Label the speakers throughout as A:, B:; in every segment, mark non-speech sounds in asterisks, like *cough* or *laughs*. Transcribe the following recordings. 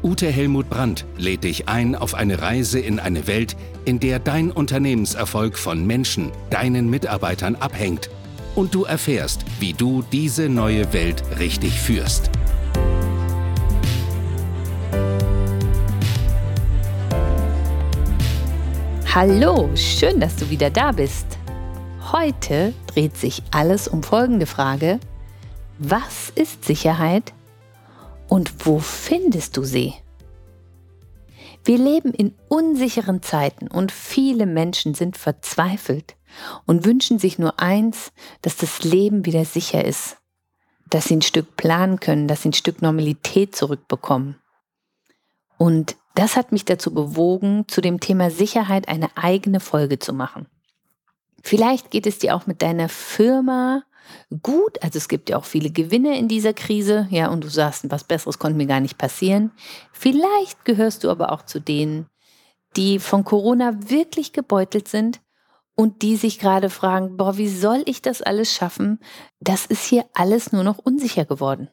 A: Ute Helmut Brandt, lädt dich ein auf eine Reise in eine Welt, in der dein Unternehmenserfolg von Menschen, deinen Mitarbeitern abhängt und du erfährst, wie du diese neue Welt richtig führst.
B: Hallo, schön, dass du wieder da bist. Heute dreht sich alles um folgende Frage. Was ist Sicherheit und wo findest du sie? Wir leben in unsicheren Zeiten und viele Menschen sind verzweifelt und wünschen sich nur eins, dass das Leben wieder sicher ist, dass sie ein Stück planen können, dass sie ein Stück Normalität zurückbekommen. Und das hat mich dazu bewogen, zu dem Thema Sicherheit eine eigene Folge zu machen. Vielleicht geht es dir auch mit deiner Firma gut. Also es gibt ja auch viele Gewinne in dieser Krise. Ja, und du sagst, was Besseres konnte mir gar nicht passieren. Vielleicht gehörst du aber auch zu denen, die von Corona wirklich gebeutelt sind und die sich gerade fragen, boah, wie soll ich das alles schaffen? Das ist hier alles nur noch unsicher geworden.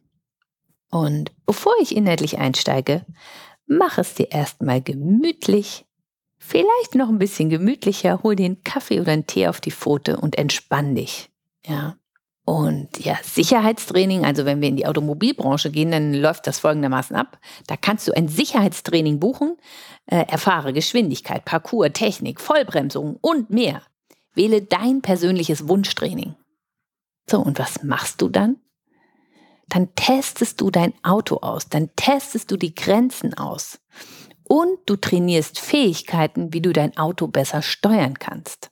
B: Und bevor ich inhaltlich einsteige, mach es dir erstmal gemütlich. Vielleicht noch ein bisschen gemütlicher, hol dir einen Kaffee oder einen Tee auf die Pfote und entspann dich. Ja. Und ja, Sicherheitstraining, also wenn wir in die Automobilbranche gehen, dann läuft das folgendermaßen ab. Da kannst du ein Sicherheitstraining buchen, äh, erfahre Geschwindigkeit, Parcours, Technik, Vollbremsung und mehr. Wähle dein persönliches Wunschtraining. So, und was machst du dann? Dann testest du dein Auto aus, dann testest du die Grenzen aus und du trainierst Fähigkeiten, wie du dein Auto besser steuern kannst.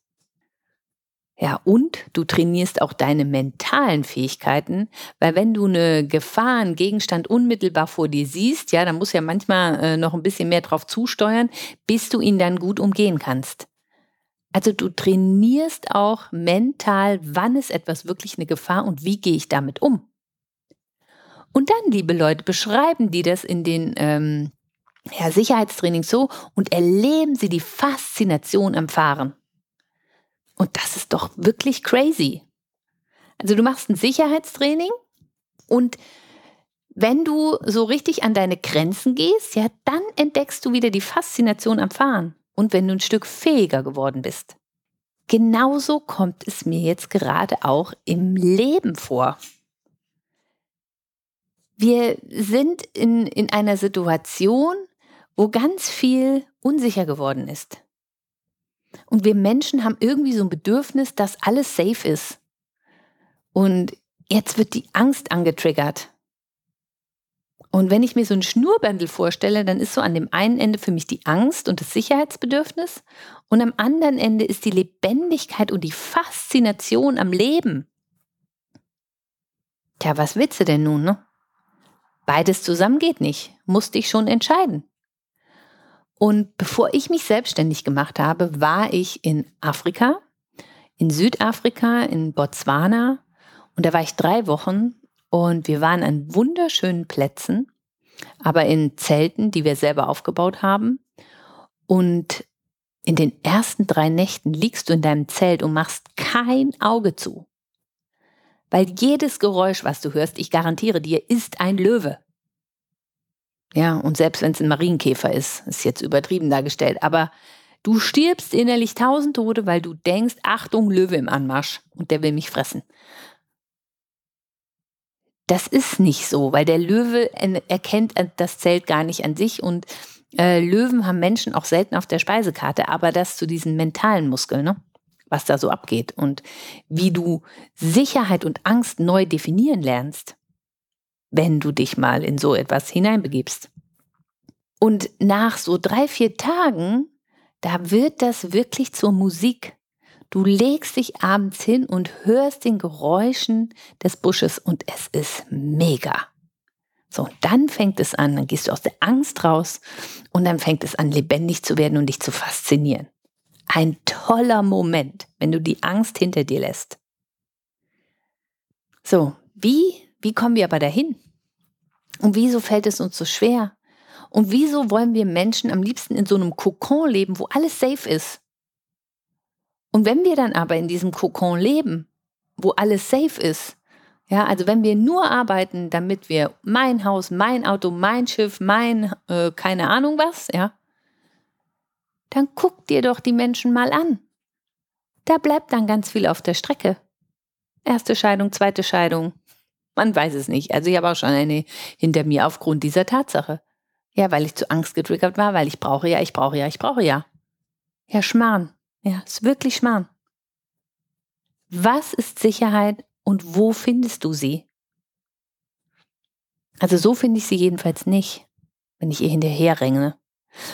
B: Ja, und du trainierst auch deine mentalen Fähigkeiten, weil wenn du eine Gefahr, einen Gegenstand unmittelbar vor dir siehst, ja, dann musst du ja manchmal äh, noch ein bisschen mehr drauf zusteuern, bis du ihn dann gut umgehen kannst. Also du trainierst auch mental, wann ist etwas wirklich eine Gefahr und wie gehe ich damit um. Und dann, liebe Leute, beschreiben die das in den ähm, ja, Sicherheitstrainings so und erleben sie die Faszination am Fahren. Und das ist doch wirklich crazy. Also du machst ein Sicherheitstraining und wenn du so richtig an deine Grenzen gehst, ja, dann entdeckst du wieder die Faszination am Fahren und wenn du ein Stück fähiger geworden bist. Genauso kommt es mir jetzt gerade auch im Leben vor. Wir sind in, in einer Situation, wo ganz viel unsicher geworden ist. Und wir Menschen haben irgendwie so ein Bedürfnis, dass alles safe ist. Und jetzt wird die Angst angetriggert. Und wenn ich mir so ein Schnurbändel vorstelle, dann ist so an dem einen Ende für mich die Angst und das Sicherheitsbedürfnis und am anderen Ende ist die Lebendigkeit und die Faszination am Leben. Tja, was willst du denn nun, ne? Beides zusammen geht nicht, musste ich schon entscheiden. Und bevor ich mich selbstständig gemacht habe, war ich in Afrika, in Südafrika, in Botswana. Und da war ich drei Wochen und wir waren an wunderschönen Plätzen, aber in Zelten, die wir selber aufgebaut haben. Und in den ersten drei Nächten liegst du in deinem Zelt und machst kein Auge zu. Weil jedes Geräusch, was du hörst, ich garantiere dir, ist ein Löwe. Ja, und selbst wenn es ein Marienkäfer ist, ist jetzt übertrieben dargestellt, aber du stirbst innerlich tausend Tode, weil du denkst, Achtung, Löwe im Anmarsch und der will mich fressen. Das ist nicht so, weil der Löwe erkennt das Zelt gar nicht an sich und äh, Löwen haben Menschen auch selten auf der Speisekarte, aber das zu diesen mentalen Muskeln, ne? was da so abgeht und wie du Sicherheit und Angst neu definieren lernst wenn du dich mal in so etwas hineinbegibst. Und nach so drei, vier Tagen, da wird das wirklich zur Musik. Du legst dich abends hin und hörst den Geräuschen des Busches und es ist mega. So, dann fängt es an, dann gehst du aus der Angst raus und dann fängt es an, lebendig zu werden und dich zu faszinieren. Ein toller Moment, wenn du die Angst hinter dir lässt. So, wie, wie kommen wir aber dahin? Und wieso fällt es uns so schwer? Und wieso wollen wir Menschen am liebsten in so einem Kokon leben, wo alles safe ist? Und wenn wir dann aber in diesem Kokon leben, wo alles safe ist, ja, also wenn wir nur arbeiten, damit wir mein Haus, mein Auto, mein Schiff, mein äh, keine Ahnung was, ja, dann guck dir doch die Menschen mal an. Da bleibt dann ganz viel auf der Strecke. Erste Scheidung, zweite Scheidung. Man weiß es nicht. Also ich habe auch schon eine hinter mir aufgrund dieser Tatsache. Ja, weil ich zu Angst getriggert war, weil ich brauche ja, ich brauche ja, ich brauche ja. Ja, Schmarrn. Ja, ist wirklich Schmarrn. Was ist Sicherheit und wo findest du sie? Also so finde ich sie jedenfalls nicht, wenn ich ihr hinterherrenne.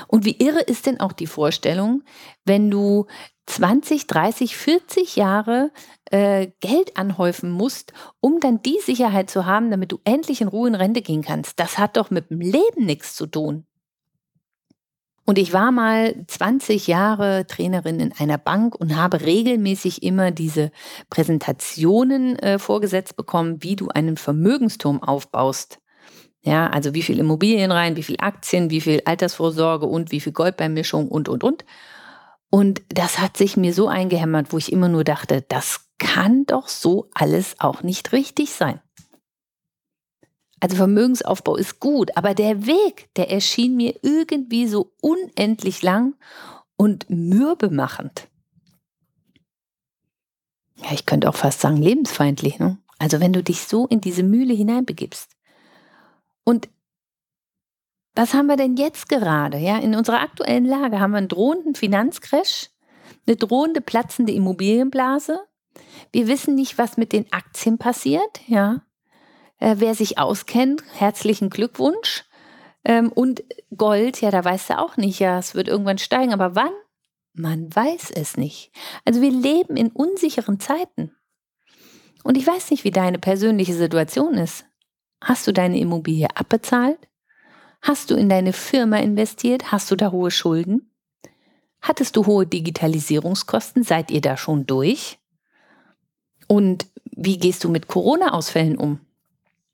B: Und wie irre ist denn auch die Vorstellung, wenn du 20, 30, 40 Jahre äh, Geld anhäufen musst, um dann die Sicherheit zu haben, damit du endlich in Ruhe in Rente gehen kannst. Das hat doch mit dem Leben nichts zu tun. Und ich war mal 20 Jahre Trainerin in einer Bank und habe regelmäßig immer diese Präsentationen äh, vorgesetzt bekommen, wie du einen Vermögensturm aufbaust. Ja, also wie viel Immobilien rein, wie viel Aktien, wie viel Altersvorsorge und wie viel Goldbeimischung und, und, und. Und das hat sich mir so eingehämmert, wo ich immer nur dachte, das kann doch so alles auch nicht richtig sein. Also Vermögensaufbau ist gut, aber der Weg, der erschien mir irgendwie so unendlich lang und mürbemachend. Ja, ich könnte auch fast sagen lebensfeindlich. Ne? Also wenn du dich so in diese Mühle hineinbegibst. Und was haben wir denn jetzt gerade? Ja, in unserer aktuellen Lage haben wir einen drohenden Finanzcrash, eine drohende platzende Immobilienblase. Wir wissen nicht, was mit den Aktien passiert. Ja, äh, wer sich auskennt, herzlichen Glückwunsch. Ähm, und Gold, ja, da weißt du auch nicht, ja, es wird irgendwann steigen, aber wann? Man weiß es nicht. Also wir leben in unsicheren Zeiten. Und ich weiß nicht, wie deine persönliche Situation ist. Hast du deine Immobilie abbezahlt? Hast du in deine Firma investiert? Hast du da hohe Schulden? Hattest du hohe Digitalisierungskosten? Seid ihr da schon durch? Und wie gehst du mit Corona-Ausfällen um?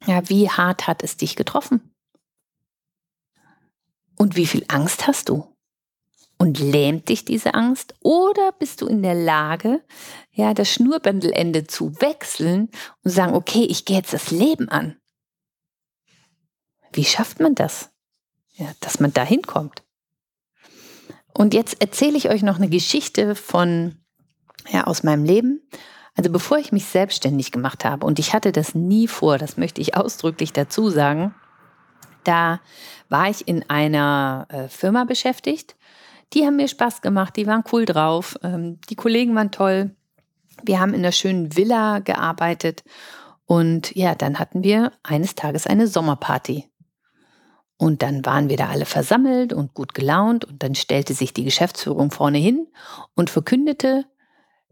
B: Ja, wie hart hat es dich getroffen? Und wie viel Angst hast du? Und lähmt dich diese Angst? Oder bist du in der Lage, ja, das Schnurrbändelende zu wechseln und sagen, okay, ich gehe jetzt das Leben an? Wie schafft man das? Ja, dass man da hinkommt. Und jetzt erzähle ich euch noch eine Geschichte von, ja, aus meinem Leben. Also bevor ich mich selbstständig gemacht habe, und ich hatte das nie vor, das möchte ich ausdrücklich dazu sagen, da war ich in einer äh, Firma beschäftigt. Die haben mir Spaß gemacht, die waren cool drauf, ähm, die Kollegen waren toll. Wir haben in einer schönen Villa gearbeitet und ja, dann hatten wir eines Tages eine Sommerparty. Und dann waren wir da alle versammelt und gut gelaunt und dann stellte sich die Geschäftsführung vorne hin und verkündete,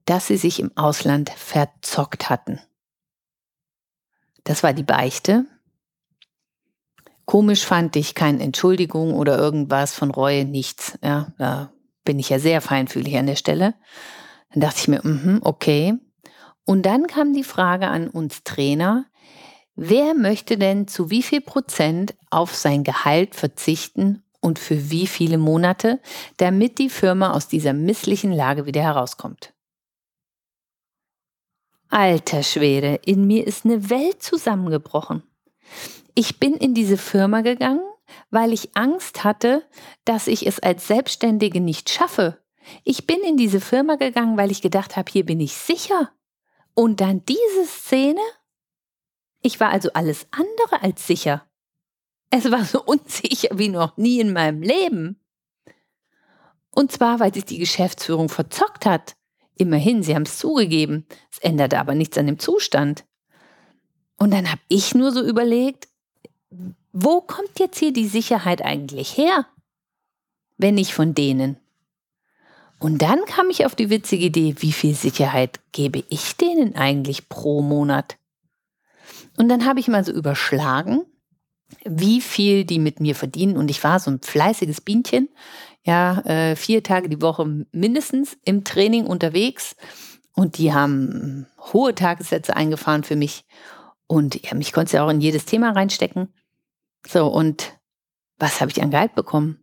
B: dass sie sich im Ausland verzockt hatten. Das war die Beichte. Komisch fand ich keine Entschuldigung oder irgendwas von Reue, nichts. Ja, da bin ich ja sehr feinfühlig an der Stelle. Dann dachte ich mir, mm okay. Und dann kam die Frage an uns Trainer, wer möchte denn zu wie viel Prozent auf sein Gehalt verzichten und für wie viele Monate, damit die Firma aus dieser misslichen Lage wieder herauskommt? Alter Schwede, in mir ist eine Welt zusammengebrochen. Ich bin in diese Firma gegangen, weil ich Angst hatte, dass ich es als Selbstständige nicht schaffe. Ich bin in diese Firma gegangen, weil ich gedacht habe, hier bin ich sicher. Und dann diese Szene? Ich war also alles andere als sicher. Es war so *laughs* unsicher wie noch nie in meinem Leben. Und zwar, weil sich die Geschäftsführung verzockt hat. Immerhin, sie haben es zugegeben. Es änderte aber nichts an dem Zustand. Und dann habe ich nur so überlegt, wo kommt jetzt hier die Sicherheit eigentlich her, wenn nicht von denen? Und dann kam ich auf die witzige Idee, wie viel Sicherheit gebe ich denen eigentlich pro Monat? Und dann habe ich mal so überschlagen, wie viel die mit mir verdienen. Und ich war so ein fleißiges Bienchen. ja, äh, vier Tage die Woche mindestens im Training unterwegs und die haben hohe Tagessätze eingefahren für mich und ja, mich konnte ja auch in jedes Thema reinstecken. So, und was habe ich an Gehalt bekommen?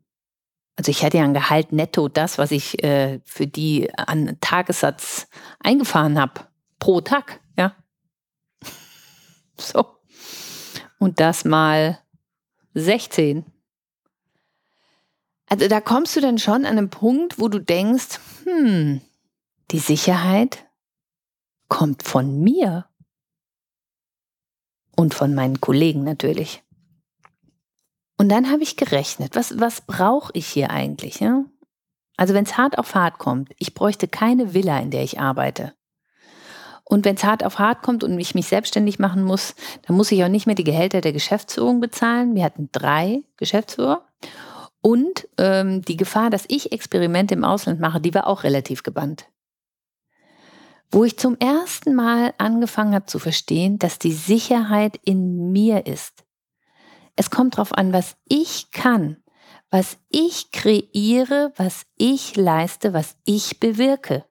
B: Also ich hatte ja ein Gehalt netto, das, was ich äh, für die an Tagessatz eingefahren habe, pro Tag. *laughs* So. Und das mal 16. Also da kommst du dann schon an einen Punkt, wo du denkst, hm, die Sicherheit kommt von mir und von meinen Kollegen natürlich. Und dann habe ich gerechnet, was, was brauche ich hier eigentlich? Ja? Also wenn es hart auf hart kommt, ich bräuchte keine Villa, in der ich arbeite. Und wenn es hart auf hart kommt und ich mich selbstständig machen muss, dann muss ich auch nicht mehr die Gehälter der Geschäftsführung bezahlen. Wir hatten drei Geschäftsführer. Und ähm, die Gefahr, dass ich Experimente im Ausland mache, die war auch relativ gebannt. Wo ich zum ersten Mal angefangen habe zu verstehen, dass die Sicherheit in mir ist. Es kommt darauf an, was ich kann, was ich kreiere, was ich leiste, was ich bewirke.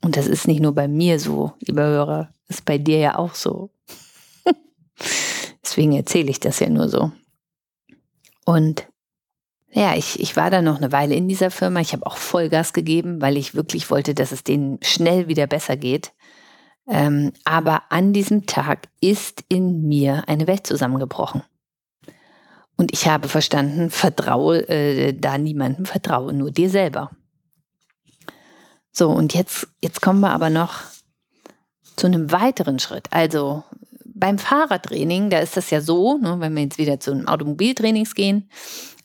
B: Und das ist nicht nur bei mir so, lieber Hörer, ist bei dir ja auch so. *laughs* Deswegen erzähle ich das ja nur so. Und ja, ich, ich war da noch eine Weile in dieser Firma. Ich habe auch Vollgas gegeben, weil ich wirklich wollte, dass es denen schnell wieder besser geht. Ähm, aber an diesem Tag ist in mir eine Welt zusammengebrochen. Und ich habe verstanden, vertraue äh, da niemandem, vertraue nur dir selber. So, und jetzt, jetzt kommen wir aber noch zu einem weiteren Schritt. Also beim Fahrradtraining, da ist das ja so, ne, wenn wir jetzt wieder zu einem Automobiltrainings gehen,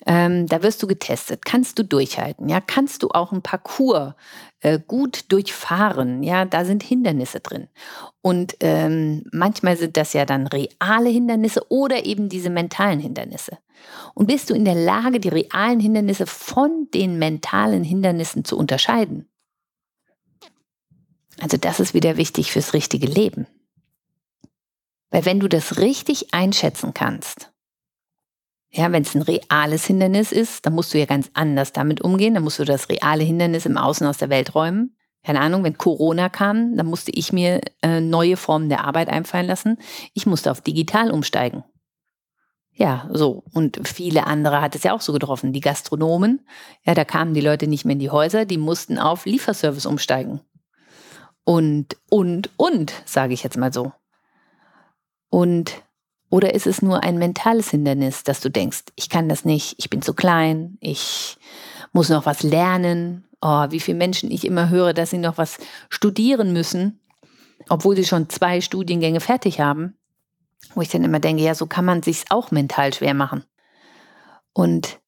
B: ähm, da wirst du getestet. Kannst du durchhalten? Ja, kannst du auch ein Parcours äh, gut durchfahren? Ja, da sind Hindernisse drin. Und ähm, manchmal sind das ja dann reale Hindernisse oder eben diese mentalen Hindernisse. Und bist du in der Lage, die realen Hindernisse von den mentalen Hindernissen zu unterscheiden? Also das ist wieder wichtig fürs richtige Leben. Weil wenn du das richtig einschätzen kannst, ja, wenn es ein reales Hindernis ist, dann musst du ja ganz anders damit umgehen. Dann musst du das reale Hindernis im Außen aus der Welt räumen. Keine Ahnung, wenn Corona kam, dann musste ich mir äh, neue Formen der Arbeit einfallen lassen. Ich musste auf digital umsteigen. Ja, so. Und viele andere hat es ja auch so getroffen. Die Gastronomen, ja, da kamen die Leute nicht mehr in die Häuser, die mussten auf Lieferservice umsteigen und, und, und, sage ich jetzt mal so. Und, oder ist es nur ein mentales Hindernis, dass du denkst, ich kann das nicht, ich bin zu klein, ich muss noch was lernen. Oh, wie viele Menschen ich immer höre, dass sie noch was studieren müssen, obwohl sie schon zwei Studiengänge fertig haben. Wo ich dann immer denke, ja, so kann man sich auch mental schwer machen. Und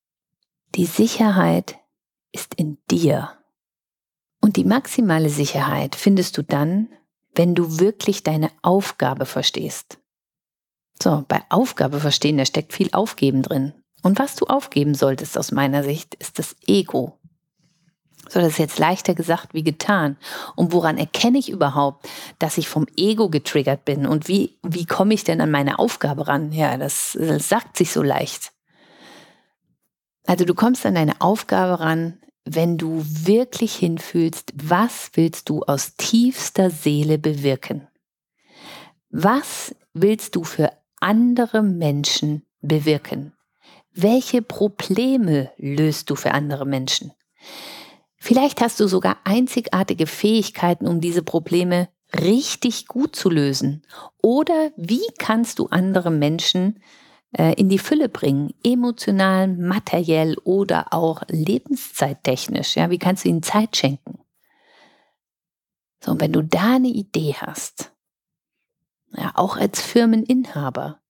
B: die Sicherheit ist in dir. Und die maximale Sicherheit findest du dann, wenn du wirklich deine Aufgabe verstehst. So, bei Aufgabe verstehen, da steckt viel Aufgeben drin. Und was du aufgeben solltest aus meiner Sicht, ist das Ego. So, das ist jetzt leichter gesagt wie getan. Und woran erkenne ich überhaupt, dass ich vom Ego getriggert bin? Und wie, wie komme ich denn an meine Aufgabe ran? Ja, das, das sagt sich so leicht. Also du kommst an deine Aufgabe ran, wenn du wirklich hinfühlst, was willst du aus tiefster Seele bewirken? Was willst du für andere Menschen bewirken? Welche Probleme löst du für andere Menschen? Vielleicht hast du sogar einzigartige Fähigkeiten, um diese Probleme richtig gut zu lösen. Oder wie kannst du andere Menschen in die Fülle bringen, emotional, materiell oder auch lebenszeittechnisch. Ja, wie kannst du ihnen Zeit schenken? So, und wenn du da eine Idee hast, ja, auch als Firmeninhaber,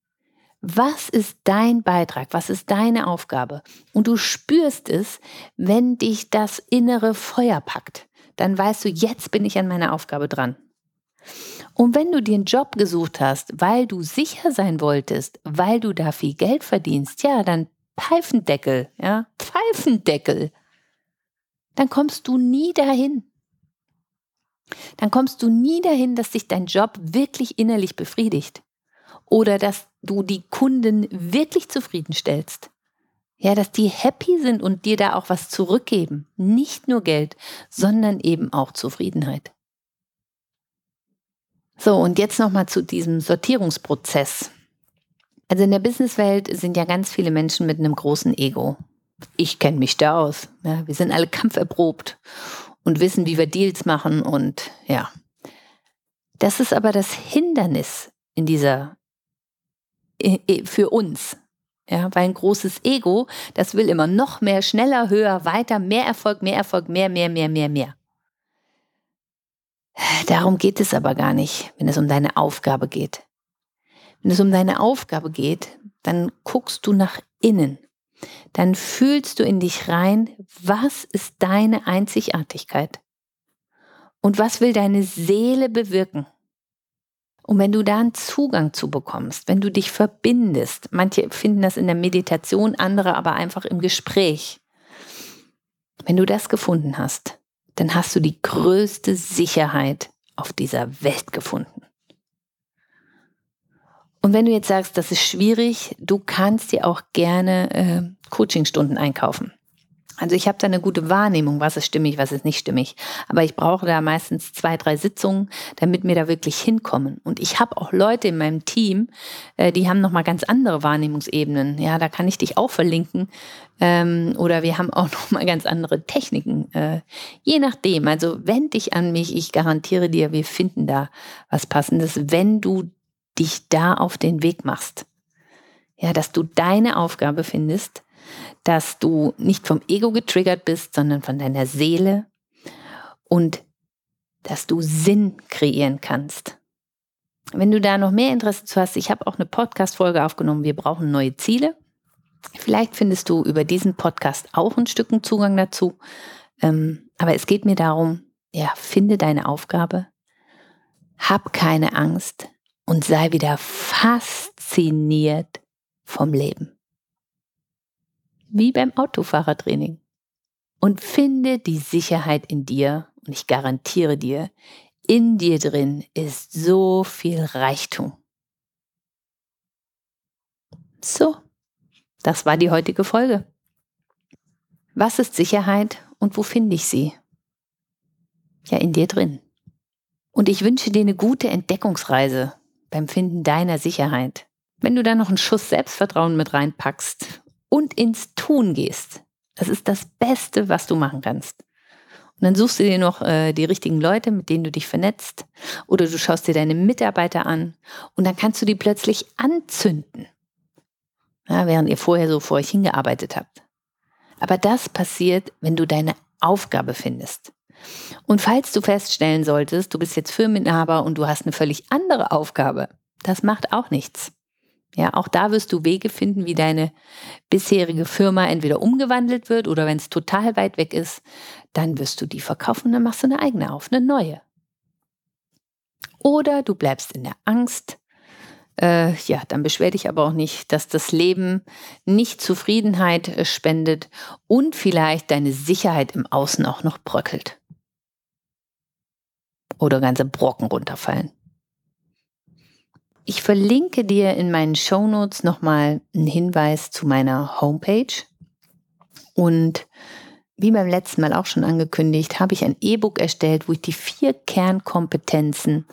B: was ist dein Beitrag? Was ist deine Aufgabe? Und du spürst es, wenn dich das innere Feuer packt. Dann weißt du, jetzt bin ich an meiner Aufgabe dran. Und wenn du dir einen Job gesucht hast, weil du sicher sein wolltest, weil du da viel Geld verdienst, ja, dann Pfeifendeckel, ja, Pfeifendeckel. Dann kommst du nie dahin. Dann kommst du nie dahin, dass dich dein Job wirklich innerlich befriedigt oder dass du die Kunden wirklich zufriedenstellst. Ja, dass die happy sind und dir da auch was zurückgeben. Nicht nur Geld, sondern eben auch Zufriedenheit. So, und jetzt nochmal zu diesem Sortierungsprozess. Also in der Businesswelt sind ja ganz viele Menschen mit einem großen Ego. Ich kenne mich da aus. Ja, wir sind alle kampferprobt und wissen, wie wir Deals machen und ja. Das ist aber das Hindernis in dieser, für uns. Ja, weil ein großes Ego, das will immer noch mehr, schneller, höher, weiter, mehr Erfolg, mehr Erfolg, mehr, mehr, mehr, mehr, mehr. Darum geht es aber gar nicht, wenn es um deine Aufgabe geht. Wenn es um deine Aufgabe geht, dann guckst du nach innen. Dann fühlst du in dich rein, was ist deine Einzigartigkeit? Und was will deine Seele bewirken? Und wenn du da einen Zugang zu bekommst, wenn du dich verbindest, manche finden das in der Meditation, andere aber einfach im Gespräch. Wenn du das gefunden hast, dann hast du die größte Sicherheit auf dieser Welt gefunden. Und wenn du jetzt sagst, das ist schwierig, du kannst dir auch gerne äh, Coachingstunden einkaufen. Also ich habe da eine gute Wahrnehmung, was ist stimmig, was ist nicht stimmig. Aber ich brauche da meistens zwei, drei Sitzungen, damit wir da wirklich hinkommen. Und ich habe auch Leute in meinem Team, äh, die haben nochmal ganz andere Wahrnehmungsebenen. Ja, da kann ich dich auch verlinken. Ähm, oder wir haben auch *laughs* nochmal ganz andere Techniken. Äh, je nachdem. Also wend dich an mich. Ich garantiere dir, wir finden da was Passendes, wenn du dich da auf den Weg machst. Ja, dass du deine Aufgabe findest dass du nicht vom Ego getriggert bist, sondern von deiner Seele und dass du Sinn kreieren kannst. Wenn du da noch mehr Interesse zu hast, ich habe auch eine Podcast-Folge aufgenommen, wir brauchen neue Ziele. Vielleicht findest du über diesen Podcast auch ein Stück Zugang dazu. Ähm, aber es geht mir darum, ja, finde deine Aufgabe, hab keine Angst und sei wieder fasziniert vom Leben wie beim Autofahrertraining. Und finde die Sicherheit in dir und ich garantiere dir, in dir drin ist so viel Reichtum. So, das war die heutige Folge. Was ist Sicherheit und wo finde ich sie? Ja, in dir drin. Und ich wünsche dir eine gute Entdeckungsreise beim Finden deiner Sicherheit. Wenn du da noch einen Schuss Selbstvertrauen mit reinpackst und ins Tun gehst. Das ist das Beste, was du machen kannst. Und dann suchst du dir noch äh, die richtigen Leute, mit denen du dich vernetzt. Oder du schaust dir deine Mitarbeiter an und dann kannst du die plötzlich anzünden. Ja, während ihr vorher so vor euch hingearbeitet habt. Aber das passiert, wenn du deine Aufgabe findest. Und falls du feststellen solltest, du bist jetzt Firmeninhaber und du hast eine völlig andere Aufgabe, das macht auch nichts. Ja, auch da wirst du Wege finden, wie deine bisherige Firma entweder umgewandelt wird oder wenn es total weit weg ist, dann wirst du die verkaufen und dann machst du eine eigene auf, eine neue. Oder du bleibst in der Angst. Äh, ja, dann beschwer dich aber auch nicht, dass das Leben nicht Zufriedenheit äh, spendet und vielleicht deine Sicherheit im Außen auch noch bröckelt. Oder ganze Brocken runterfallen. Ich verlinke dir in meinen Shownotes nochmal einen Hinweis zu meiner Homepage. Und wie beim letzten Mal auch schon angekündigt, habe ich ein E-Book erstellt, wo ich die vier Kernkompetenzen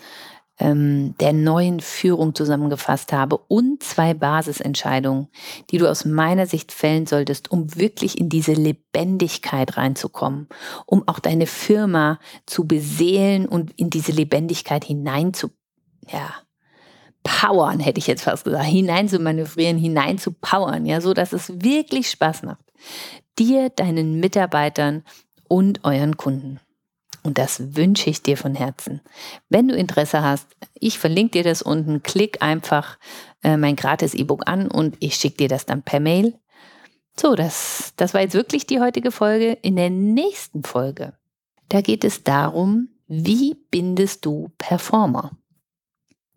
B: ähm, der neuen Führung zusammengefasst habe und zwei Basisentscheidungen, die du aus meiner Sicht fällen solltest, um wirklich in diese Lebendigkeit reinzukommen, um auch deine Firma zu beseelen und in diese Lebendigkeit hinein zu, ja, powern, hätte ich jetzt fast gesagt, hinein zu manövrieren, hinein zu powern, ja, so dass es wirklich Spaß macht. Dir, deinen Mitarbeitern und euren Kunden. Und das wünsche ich dir von Herzen. Wenn du Interesse hast, ich verlinke dir das unten, klick einfach äh, mein gratis E-Book an und ich schicke dir das dann per Mail. So, das, das war jetzt wirklich die heutige Folge. In der nächsten Folge, da geht es darum, wie bindest du Performer?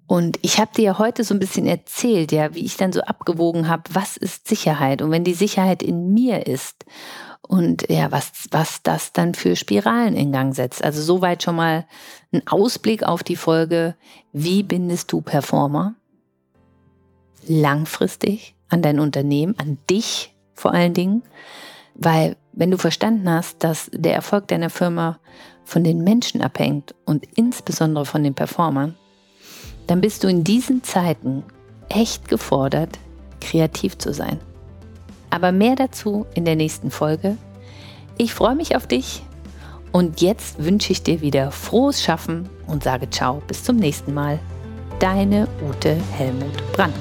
B: Und ich habe dir ja heute so ein bisschen erzählt, ja, wie ich dann so abgewogen habe, was ist Sicherheit? Und wenn die Sicherheit in mir ist und ja, was, was das dann für Spiralen in Gang setzt. Also soweit schon mal ein Ausblick auf die Folge, wie bindest du Performer langfristig an dein Unternehmen, an dich vor allen Dingen, weil wenn du verstanden hast, dass der Erfolg deiner Firma von den Menschen abhängt und insbesondere von den Performern, dann bist du in diesen Zeiten echt gefordert, kreativ zu sein. Aber mehr dazu in der nächsten Folge. Ich freue mich auf dich und jetzt wünsche ich dir wieder frohes Schaffen und sage ciao bis zum nächsten Mal. Deine Ute Helmut Brandt.